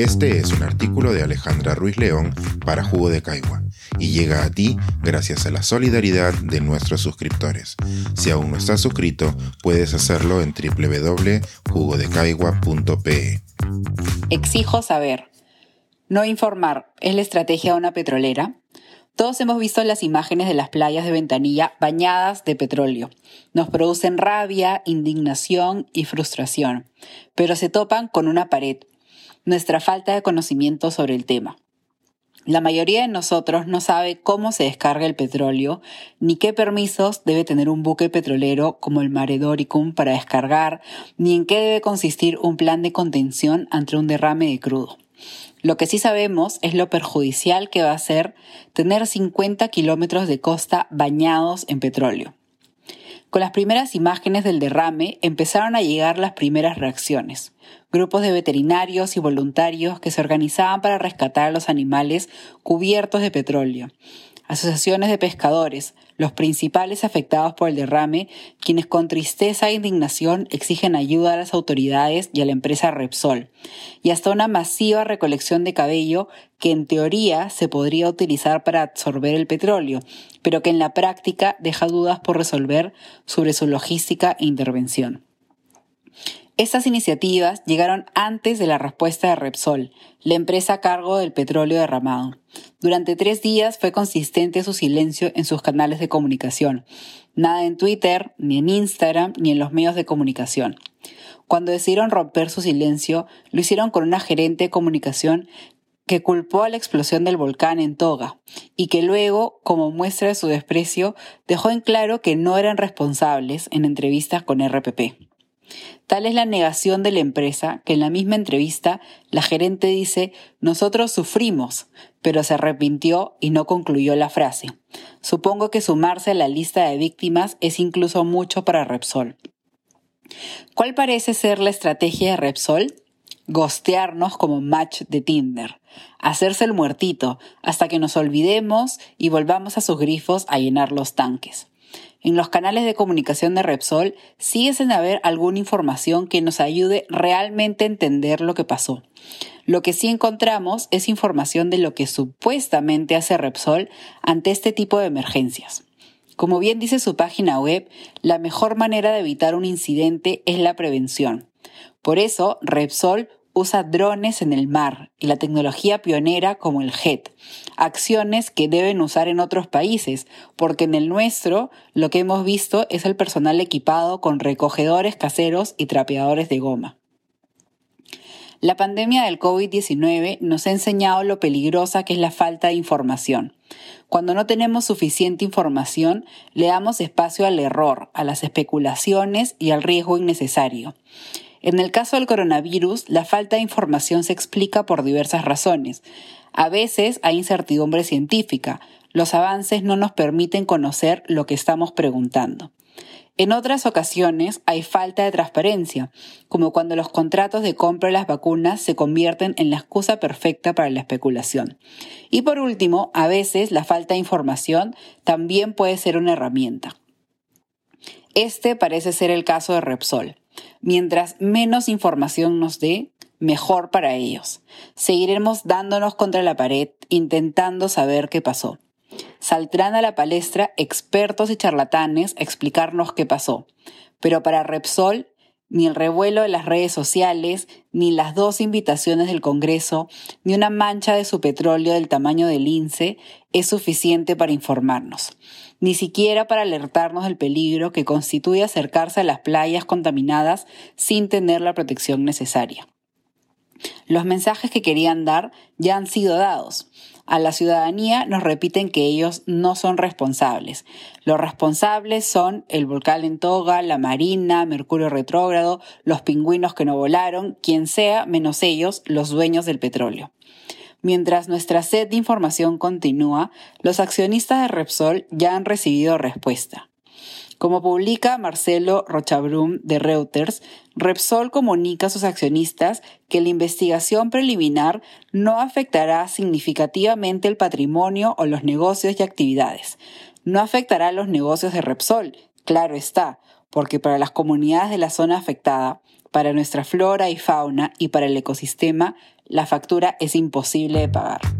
Este es un artículo de Alejandra Ruiz León para Jugo de Caigua y llega a ti gracias a la solidaridad de nuestros suscriptores. Si aún no estás suscrito, puedes hacerlo en www.jugodecaigua.pe. Exijo saber. No informar es la estrategia de una petrolera. Todos hemos visto las imágenes de las playas de Ventanilla bañadas de petróleo. Nos producen rabia, indignación y frustración, pero se topan con una pared, nuestra falta de conocimiento sobre el tema. La mayoría de nosotros no sabe cómo se descarga el petróleo, ni qué permisos debe tener un buque petrolero como el Mare Doricum para descargar, ni en qué debe consistir un plan de contención ante un derrame de crudo. Lo que sí sabemos es lo perjudicial que va a ser tener 50 kilómetros de costa bañados en petróleo. Con las primeras imágenes del derrame empezaron a llegar las primeras reacciones. Grupos de veterinarios y voluntarios que se organizaban para rescatar a los animales cubiertos de petróleo asociaciones de pescadores, los principales afectados por el derrame, quienes con tristeza e indignación exigen ayuda a las autoridades y a la empresa Repsol, y hasta una masiva recolección de cabello que en teoría se podría utilizar para absorber el petróleo, pero que en la práctica deja dudas por resolver sobre su logística e intervención. Estas iniciativas llegaron antes de la respuesta de Repsol, la empresa a cargo del petróleo derramado. Durante tres días fue consistente su silencio en sus canales de comunicación. Nada en Twitter, ni en Instagram, ni en los medios de comunicación. Cuando decidieron romper su silencio, lo hicieron con una gerente de comunicación que culpó a la explosión del volcán en Toga y que luego, como muestra de su desprecio, dejó en claro que no eran responsables en entrevistas con RPP. Tal es la negación de la empresa que en la misma entrevista la gerente dice, nosotros sufrimos, pero se arrepintió y no concluyó la frase. Supongo que sumarse a la lista de víctimas es incluso mucho para Repsol. ¿Cuál parece ser la estrategia de Repsol? Gostearnos como match de Tinder, hacerse el muertito hasta que nos olvidemos y volvamos a sus grifos a llenar los tanques. En los canales de comunicación de Repsol sigue sin haber alguna información que nos ayude realmente a entender lo que pasó. Lo que sí encontramos es información de lo que supuestamente hace Repsol ante este tipo de emergencias. Como bien dice su página web, la mejor manera de evitar un incidente es la prevención. Por eso, Repsol usa drones en el mar y la tecnología pionera como el JET, acciones que deben usar en otros países, porque en el nuestro lo que hemos visto es el personal equipado con recogedores caseros y trapeadores de goma. La pandemia del COVID-19 nos ha enseñado lo peligrosa que es la falta de información. Cuando no tenemos suficiente información, le damos espacio al error, a las especulaciones y al riesgo innecesario. En el caso del coronavirus, la falta de información se explica por diversas razones. A veces hay incertidumbre científica. Los avances no nos permiten conocer lo que estamos preguntando. En otras ocasiones hay falta de transparencia, como cuando los contratos de compra de las vacunas se convierten en la excusa perfecta para la especulación. Y por último, a veces la falta de información también puede ser una herramienta. Este parece ser el caso de Repsol. Mientras menos información nos dé, mejor para ellos. Seguiremos dándonos contra la pared, intentando saber qué pasó. Saldrán a la palestra expertos y charlatanes a explicarnos qué pasó. Pero para Repsol, ni el revuelo de las redes sociales, ni las dos invitaciones del Congreso, ni una mancha de su petróleo del tamaño del lince es suficiente para informarnos ni siquiera para alertarnos del peligro que constituye acercarse a las playas contaminadas sin tener la protección necesaria. Los mensajes que querían dar ya han sido dados. A la ciudadanía nos repiten que ellos no son responsables. Los responsables son el volcán en toga, la marina, Mercurio retrógrado, los pingüinos que no volaron, quien sea menos ellos, los dueños del petróleo. Mientras nuestra sed de información continúa, los accionistas de Repsol ya han recibido respuesta. Como publica Marcelo Rochabrum de Reuters, Repsol comunica a sus accionistas que la investigación preliminar no afectará significativamente el patrimonio o los negocios y actividades. No afectará los negocios de Repsol, claro está, porque para las comunidades de la zona afectada para nuestra flora y fauna y para el ecosistema, la factura es imposible de pagar.